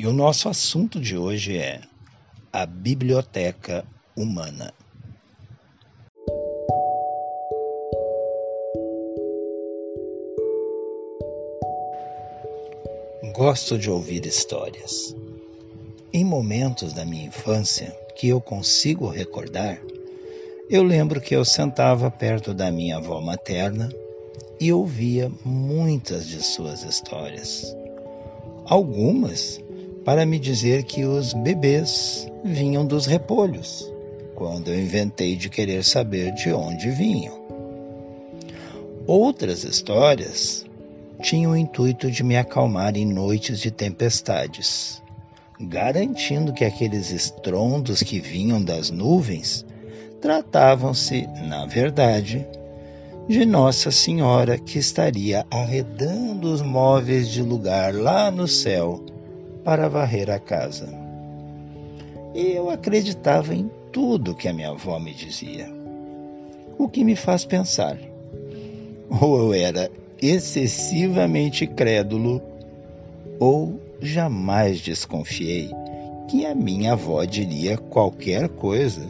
E o nosso assunto de hoje é a biblioteca humana. Gosto de ouvir histórias. Em momentos da minha infância que eu consigo recordar, eu lembro que eu sentava perto da minha avó materna e ouvia muitas de suas histórias. Algumas para me dizer que os bebês vinham dos repolhos, quando eu inventei de querer saber de onde vinham. Outras histórias tinham o intuito de me acalmar em noites de tempestades, garantindo que aqueles estrondos que vinham das nuvens tratavam-se, na verdade, de Nossa Senhora que estaria arredando os móveis de lugar lá no céu para varrer a casa. Eu acreditava em tudo que a minha avó me dizia. O que me faz pensar: ou eu era excessivamente crédulo, ou jamais desconfiei que a minha avó diria qualquer coisa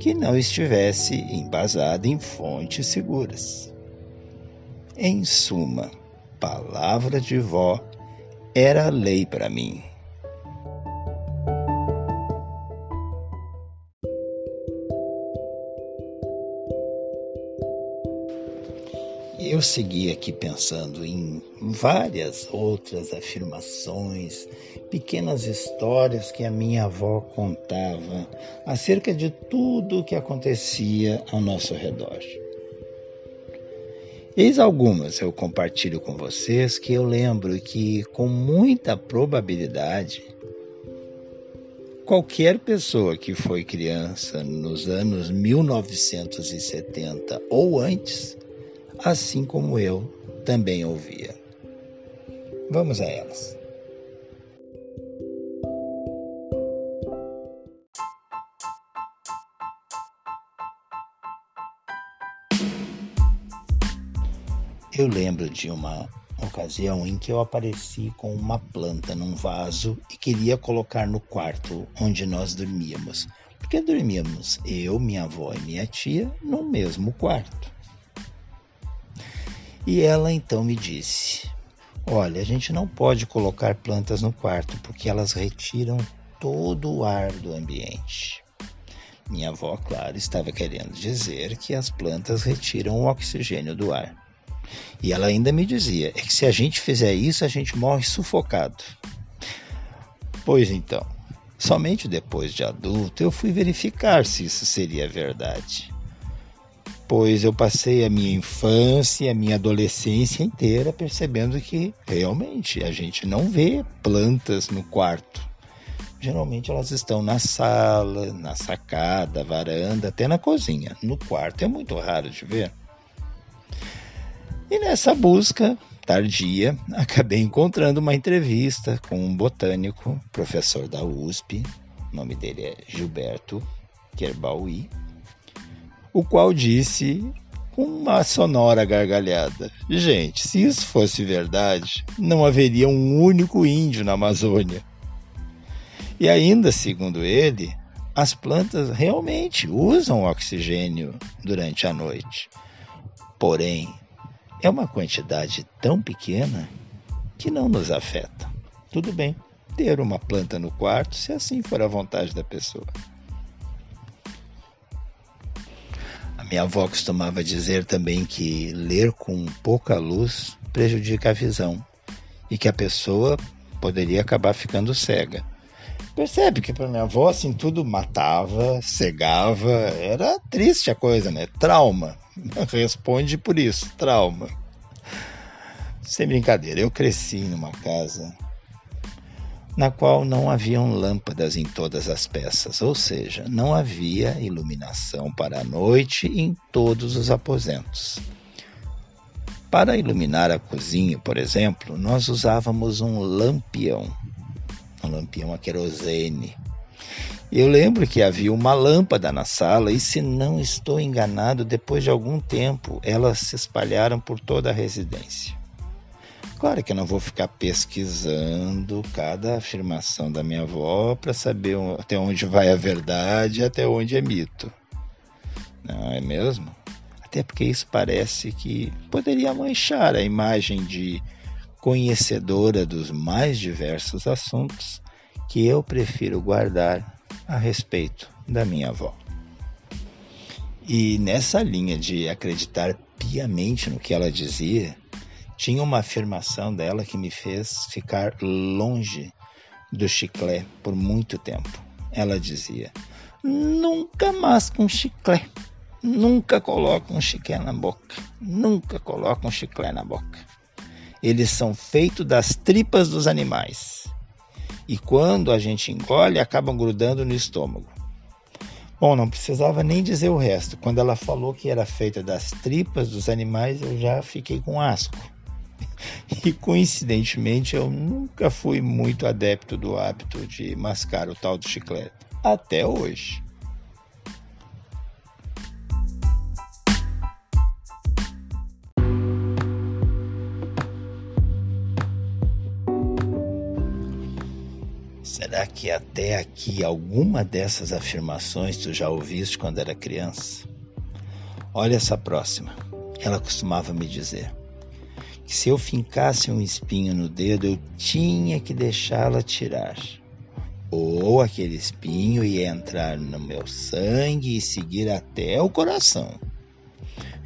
que não estivesse embasada em fontes seguras. Em suma, palavra de vó era lei para mim. Eu segui aqui pensando em várias outras afirmações, pequenas histórias que a minha avó contava acerca de tudo o que acontecia ao nosso redor. Eis algumas eu compartilho com vocês que eu lembro que, com muita probabilidade, qualquer pessoa que foi criança nos anos 1970 ou antes assim como eu também ouvia. Vamos a elas. Eu lembro de uma ocasião em que eu apareci com uma planta num vaso e queria colocar no quarto onde nós dormíamos, porque dormíamos eu, minha avó e minha tia no mesmo quarto. E ela então me disse: Olha, a gente não pode colocar plantas no quarto porque elas retiram todo o ar do ambiente. Minha avó, claro, estava querendo dizer que as plantas retiram o oxigênio do ar. E ela ainda me dizia: é que se a gente fizer isso, a gente morre sufocado. Pois então, somente depois de adulto eu fui verificar se isso seria verdade pois eu passei a minha infância, a minha adolescência inteira percebendo que realmente a gente não vê plantas no quarto. Geralmente elas estão na sala, na sacada, varanda, até na cozinha. No quarto é muito raro de ver. E nessa busca tardia, acabei encontrando uma entrevista com um botânico, professor da USP, o nome dele é Gilberto Kerbaui, o qual disse com uma sonora gargalhada: Gente, se isso fosse verdade, não haveria um único índio na Amazônia. E ainda, segundo ele, as plantas realmente usam oxigênio durante a noite. Porém, é uma quantidade tão pequena que não nos afeta. Tudo bem ter uma planta no quarto se assim for a vontade da pessoa. Minha avó costumava dizer também que ler com pouca luz prejudica a visão e que a pessoa poderia acabar ficando cega. Percebe que para minha avó assim tudo matava, cegava, era triste a coisa, né? Trauma. Responde por isso, trauma. Sem brincadeira, eu cresci numa casa na qual não haviam lâmpadas em todas as peças, ou seja, não havia iluminação para a noite em todos os aposentos. Para iluminar a cozinha, por exemplo, nós usávamos um lampião, um lampião a querosene. Eu lembro que havia uma lâmpada na sala e, se não estou enganado, depois de algum tempo elas se espalharam por toda a residência. Claro que eu não vou ficar pesquisando cada afirmação da minha avó para saber até onde vai a verdade e até onde é mito. Não é mesmo? Até porque isso parece que poderia manchar a imagem de conhecedora dos mais diversos assuntos que eu prefiro guardar a respeito da minha avó. E nessa linha de acreditar piamente no que ela dizia, tinha uma afirmação dela que me fez ficar longe do chiclete por muito tempo. Ela dizia: Nunca mais com chiclete. Nunca coloca um chiclete na boca. Nunca coloca um chiclete na boca. Eles são feitos das tripas dos animais. E quando a gente engole, acabam grudando no estômago. Bom, não precisava nem dizer o resto. Quando ela falou que era feita das tripas dos animais, eu já fiquei com asco. E coincidentemente eu nunca fui muito adepto do hábito de mascar o tal do chiclete. Até hoje. Será que até aqui alguma dessas afirmações tu já ouviste quando era criança? Olha essa próxima. Ela costumava me dizer: que se eu fincasse um espinho no dedo, eu tinha que deixá-la tirar. Ou aquele espinho ia entrar no meu sangue e seguir até o coração.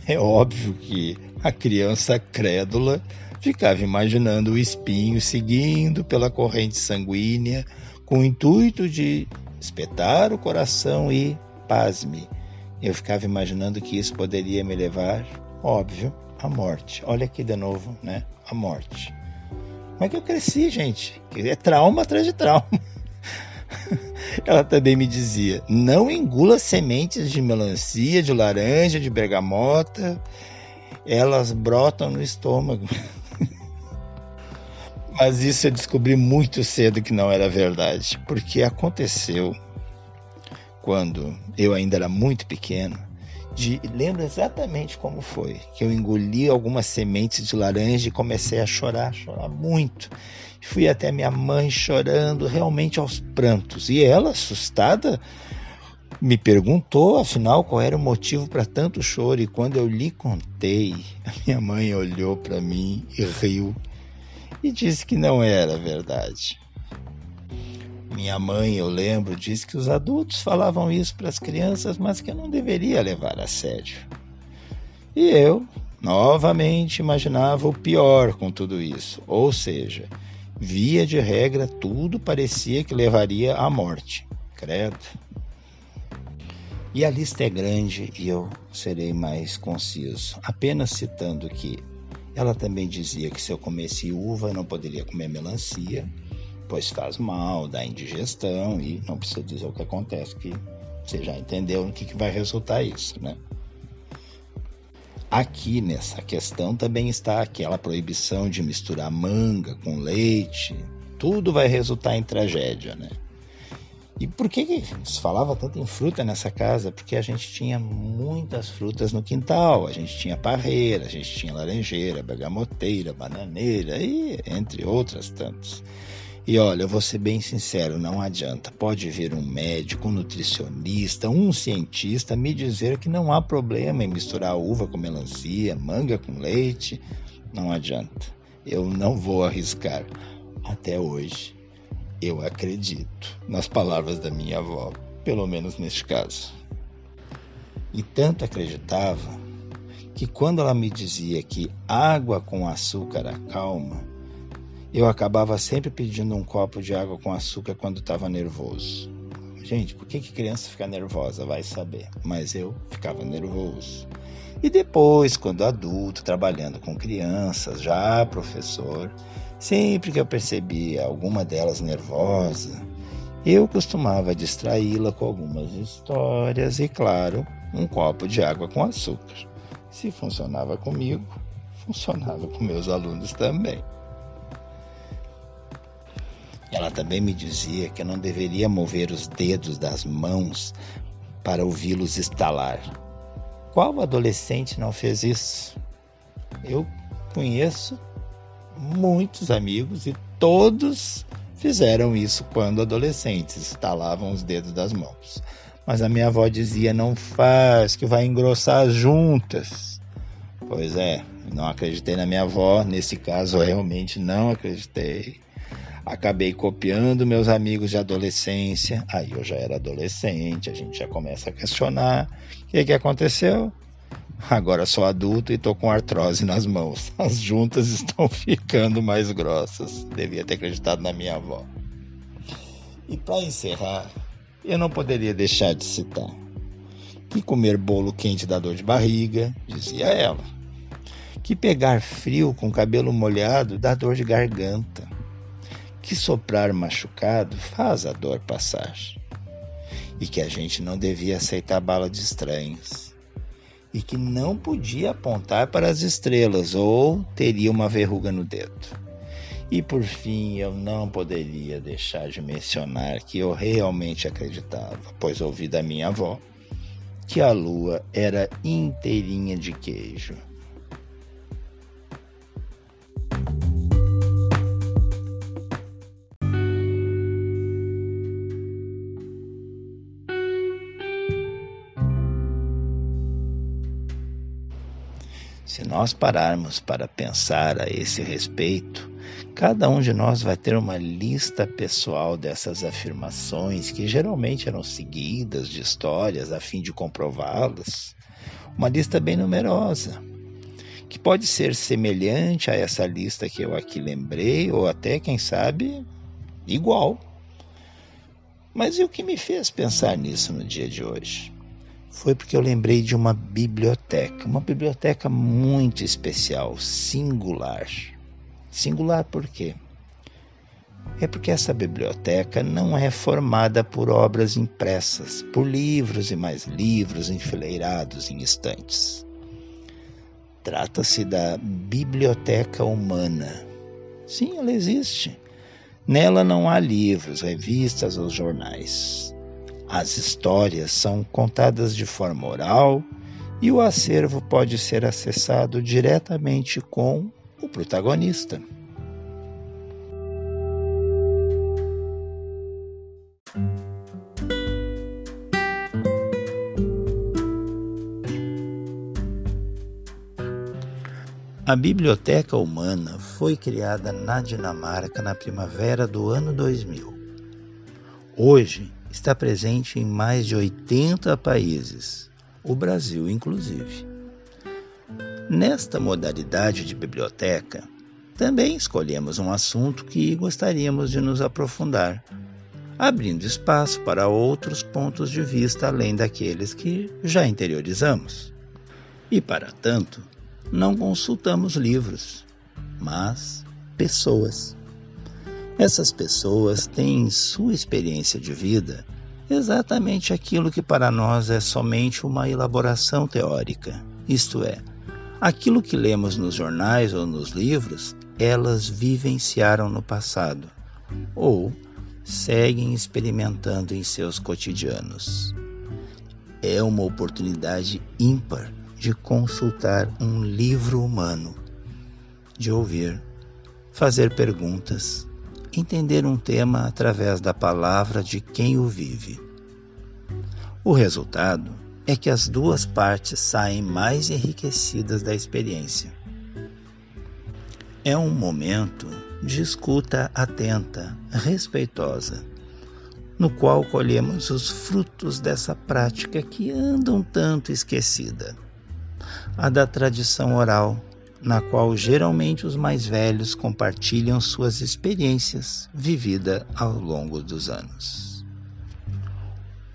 É óbvio que a criança crédula ficava imaginando o espinho seguindo pela corrente sanguínea com o intuito de espetar o coração e, pasme, eu ficava imaginando que isso poderia me levar, óbvio, a morte. Olha aqui de novo, né? A morte. Como é que eu cresci, gente? É trauma atrás de trauma. Ela também me dizia: não engula sementes de melancia, de laranja, de bergamota, elas brotam no estômago. Mas isso eu descobri muito cedo que não era verdade, porque aconteceu quando eu ainda era muito pequeno de, lembro exatamente como foi, que eu engoli algumas sementes de laranja e comecei a chorar, chorar muito. Fui até minha mãe chorando, realmente aos prantos. E ela, assustada, me perguntou, afinal, qual era o motivo para tanto choro. E quando eu lhe contei, a minha mãe olhou para mim e riu e disse que não era verdade. Minha mãe, eu lembro, disse que os adultos falavam isso para as crianças, mas que eu não deveria levar a sério. E eu, novamente, imaginava o pior com tudo isso, ou seja, via de regra, tudo parecia que levaria à morte. Credo. E a lista é grande e eu serei mais conciso, apenas citando que ela também dizia que se eu comesse uva eu não poderia comer melancia, pois faz mal, dá indigestão e não precisa dizer o que acontece, que você já entendeu no que, que vai resultar isso, né? Aqui nessa questão também está aquela proibição de misturar manga com leite. Tudo vai resultar em tragédia, né? E por que, se falava tanto em fruta nessa casa? Porque a gente tinha muitas frutas no quintal. A gente tinha parreira, a gente tinha laranjeira, bergamoteira, bananeira e entre outras tantas. E olha, eu vou ser bem sincero, não adianta. Pode vir um médico, um nutricionista, um cientista me dizer que não há problema em misturar uva com melancia, manga com leite. Não adianta. Eu não vou arriscar. Até hoje, eu acredito nas palavras da minha avó, pelo menos neste caso. E tanto acreditava que quando ela me dizia que água com açúcar acalma, eu acabava sempre pedindo um copo de água com açúcar quando estava nervoso. Gente, por que, que criança fica nervosa? Vai saber. Mas eu ficava nervoso. E depois, quando adulto, trabalhando com crianças, já professor, sempre que eu percebia alguma delas nervosa, eu costumava distraí-la com algumas histórias e, claro, um copo de água com açúcar. Se funcionava comigo, funcionava com meus alunos também. Ela também me dizia que não deveria mover os dedos das mãos para ouvi-los estalar. Qual adolescente não fez isso? Eu conheço muitos amigos e todos fizeram isso quando adolescentes, estalavam os dedos das mãos. Mas a minha avó dizia: não faz, que vai engrossar as juntas. Pois é, não acreditei na minha avó, nesse caso realmente não acreditei. Acabei copiando meus amigos de adolescência. Aí eu já era adolescente, a gente já começa a questionar. O que, que aconteceu? Agora sou adulto e tô com artrose nas mãos. As juntas estão ficando mais grossas. Devia ter acreditado na minha avó. E para encerrar, eu não poderia deixar de citar que comer bolo quente dá dor de barriga, dizia ela. Que pegar frio com cabelo molhado dá dor de garganta que soprar machucado faz a dor passar, e que a gente não devia aceitar bala de estranhos, e que não podia apontar para as estrelas ou teria uma verruga no dedo. E por fim, eu não poderia deixar de mencionar que eu realmente acreditava, pois ouvi da minha avó, que a lua era inteirinha de queijo nós pararmos para pensar a esse respeito, cada um de nós vai ter uma lista pessoal dessas afirmações que geralmente eram seguidas de histórias a fim de comprová-las. Uma lista bem numerosa, que pode ser semelhante a essa lista que eu aqui lembrei, ou até, quem sabe, igual. Mas e o que me fez pensar nisso no dia de hoje? Foi porque eu lembrei de uma biblioteca, uma biblioteca muito especial, singular. Singular por quê? É porque essa biblioteca não é formada por obras impressas, por livros e mais livros enfileirados em estantes. Trata-se da biblioteca humana. Sim, ela existe. Nela não há livros, revistas ou jornais. As histórias são contadas de forma oral e o acervo pode ser acessado diretamente com o protagonista. A Biblioteca Humana foi criada na Dinamarca na primavera do ano 2000. Hoje, está presente em mais de 80 países, o Brasil inclusive. Nesta modalidade de biblioteca, também escolhemos um assunto que gostaríamos de nos aprofundar, abrindo espaço para outros pontos de vista além daqueles que já interiorizamos. E para tanto, não consultamos livros, mas pessoas. Essas pessoas têm em sua experiência de vida exatamente aquilo que para nós é somente uma elaboração teórica, isto é, aquilo que lemos nos jornais ou nos livros, elas vivenciaram no passado ou seguem experimentando em seus cotidianos. É uma oportunidade ímpar de consultar um livro humano, de ouvir, fazer perguntas entender um tema através da palavra de quem o vive. O resultado é que as duas partes saem mais enriquecidas da experiência. É um momento de escuta atenta, respeitosa, no qual colhemos os frutos dessa prática que anda um tanto esquecida, a da tradição oral na qual geralmente os mais velhos compartilham suas experiências vividas ao longo dos anos.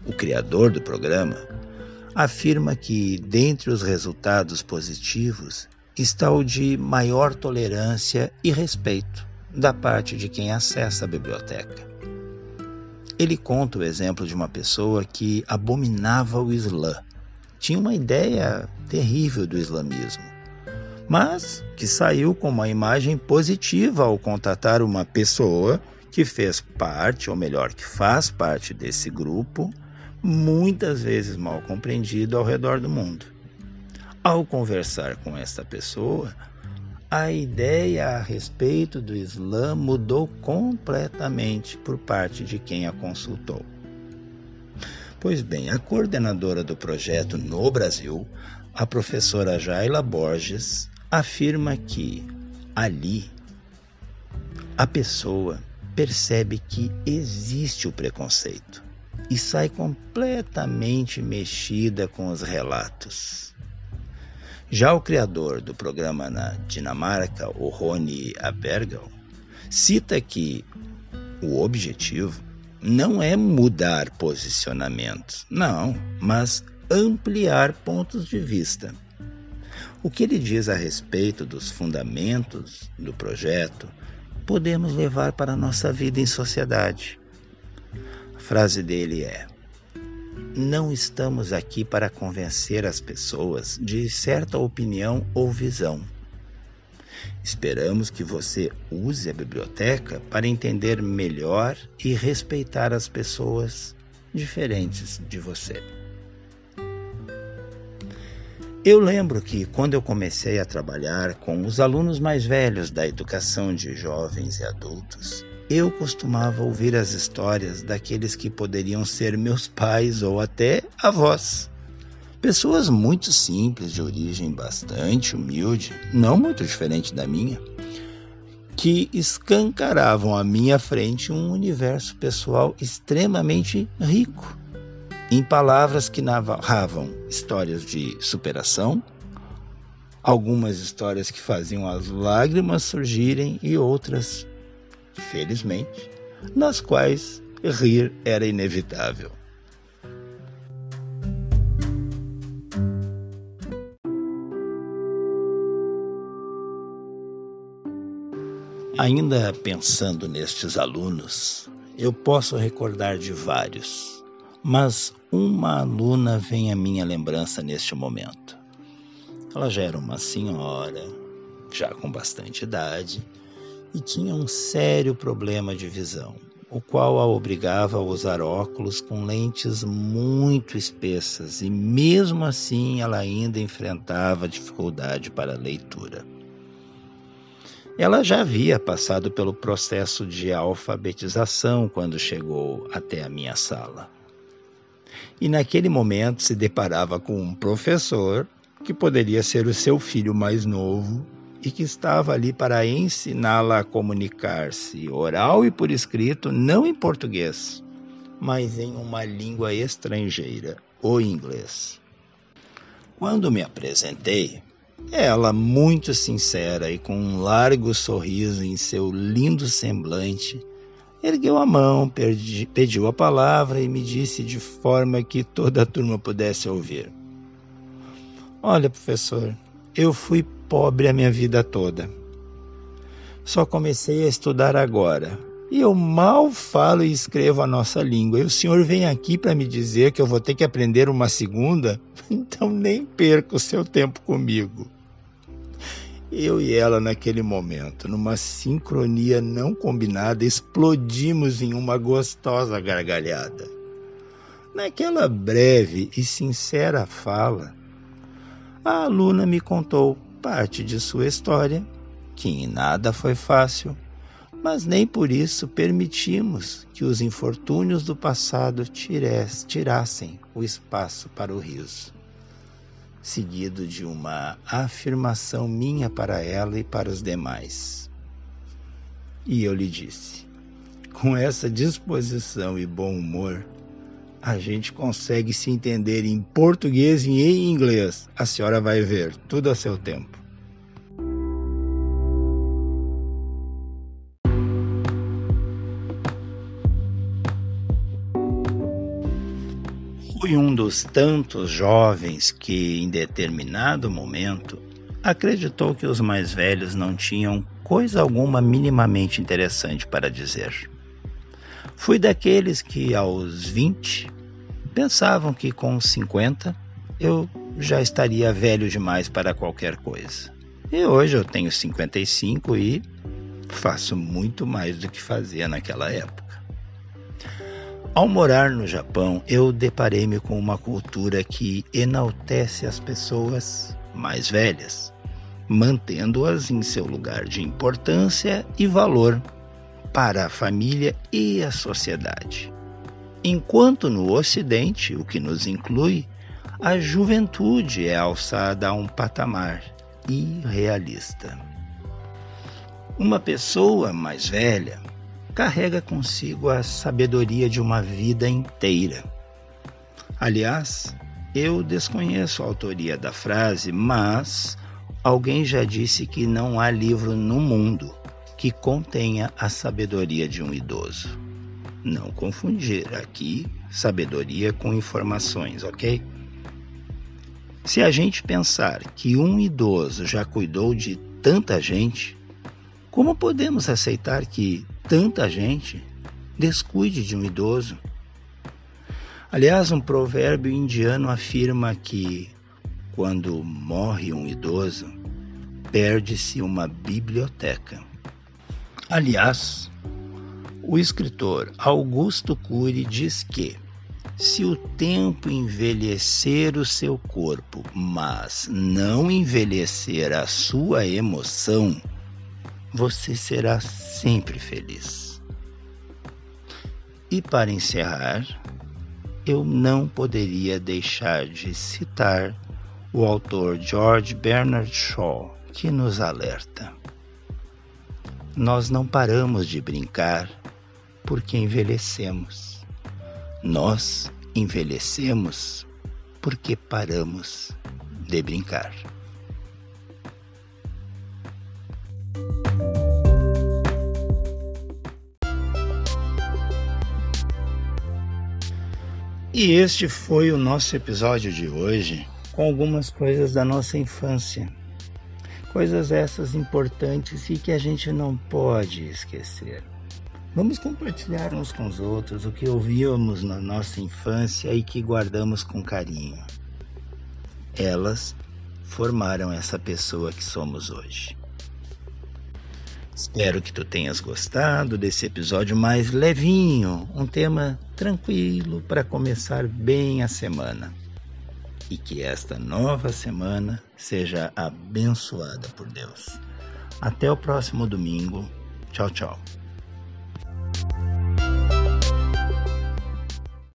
O criador do programa afirma que, dentre os resultados positivos, está o de maior tolerância e respeito da parte de quem acessa a biblioteca. Ele conta o exemplo de uma pessoa que abominava o Islã, tinha uma ideia terrível do islamismo, mas que saiu com uma imagem positiva ao contatar uma pessoa que fez parte, ou melhor, que faz parte desse grupo, muitas vezes mal compreendido ao redor do mundo. Ao conversar com esta pessoa, a ideia a respeito do Islã mudou completamente por parte de quem a consultou. Pois bem, a coordenadora do projeto no Brasil, a professora Jaila Borges, afirma que ali a pessoa percebe que existe o preconceito e sai completamente mexida com os relatos. Já o criador do programa na Dinamarca, o Rony Abergal, cita que o objetivo não é mudar posicionamentos, não, mas ampliar pontos de vista. O que ele diz a respeito dos fundamentos do projeto podemos levar para a nossa vida em sociedade. A frase dele é: não estamos aqui para convencer as pessoas de certa opinião ou visão. Esperamos que você use a biblioteca para entender melhor e respeitar as pessoas diferentes de você. Eu lembro que quando eu comecei a trabalhar com os alunos mais velhos da educação de jovens e adultos, eu costumava ouvir as histórias daqueles que poderiam ser meus pais ou até avós. Pessoas muito simples, de origem bastante humilde, não muito diferente da minha, que escancaravam à minha frente um universo pessoal extremamente rico, em palavras que narravam histórias de superação, algumas histórias que faziam as lágrimas surgirem e outras felizmente, nas quais rir era inevitável. Ainda pensando nestes alunos, eu posso recordar de vários, mas uma aluna vem à minha lembrança neste momento. Ela já era uma senhora, já com bastante idade, e tinha um sério problema de visão, o qual a obrigava a usar óculos com lentes muito espessas e, mesmo assim, ela ainda enfrentava dificuldade para a leitura. Ela já havia passado pelo processo de alfabetização quando chegou até a minha sala. E naquele momento se deparava com um professor que poderia ser o seu filho mais novo e que estava ali para ensiná-la a comunicar-se, oral e por escrito, não em português, mas em uma língua estrangeira, o inglês. Quando me apresentei, ela, muito sincera e com um largo sorriso em seu lindo semblante, ergueu a mão, perdi, pediu a palavra e me disse de forma que toda a turma pudesse ouvir: Olha, professor, eu fui pobre a minha vida toda. Só comecei a estudar agora. E eu mal falo e escrevo a nossa língua. E o senhor vem aqui para me dizer que eu vou ter que aprender uma segunda? Então nem perca o seu tempo comigo. Eu e ela, naquele momento, numa sincronia não combinada, explodimos em uma gostosa gargalhada. Naquela breve e sincera fala, a aluna me contou parte de sua história, que em nada foi fácil, mas nem por isso permitimos que os infortúnios do passado tirassem o espaço para o riso. Seguido de uma afirmação minha para ela e para os demais. E eu lhe disse: com essa disposição e bom humor, a gente consegue se entender em português e em inglês. A senhora vai ver, tudo a seu tempo. Fui um dos tantos jovens que, em determinado momento, acreditou que os mais velhos não tinham coisa alguma minimamente interessante para dizer. Fui daqueles que, aos 20, pensavam que com 50 eu já estaria velho demais para qualquer coisa. E hoje eu tenho 55 e faço muito mais do que fazia naquela época. Ao morar no Japão, eu deparei-me com uma cultura que enaltece as pessoas mais velhas, mantendo-as em seu lugar de importância e valor para a família e a sociedade. Enquanto no Ocidente, o que nos inclui, a juventude é alçada a um patamar irrealista. Uma pessoa mais velha carrega consigo a sabedoria de uma vida inteira. Aliás, eu desconheço a autoria da frase, mas alguém já disse que não há livro no mundo que contenha a sabedoria de um idoso. Não confundir aqui sabedoria com informações, ok? Se a gente pensar que um idoso já cuidou de tanta gente, como podemos aceitar que tanta gente descuide de um idoso? Aliás, um provérbio indiano afirma que quando morre um idoso, perde-se uma biblioteca. Aliás, o escritor Augusto Cury diz que se o tempo envelhecer o seu corpo, mas não envelhecer a sua emoção, você será sempre feliz. E para encerrar, eu não poderia deixar de citar o autor George Bernard Shaw, que nos alerta. Nós não paramos de brincar porque envelhecemos. Nós envelhecemos porque paramos de brincar. E este foi o nosso episódio de hoje com algumas coisas da nossa infância. Coisas essas importantes e que a gente não pode esquecer. Vamos compartilhar uns com os outros o que ouvíamos na nossa infância e que guardamos com carinho. Elas formaram essa pessoa que somos hoje. Espero que tu tenhas gostado desse episódio mais levinho, um tema tranquilo para começar bem a semana. E que esta nova semana seja abençoada por Deus. Até o próximo domingo. Tchau, tchau.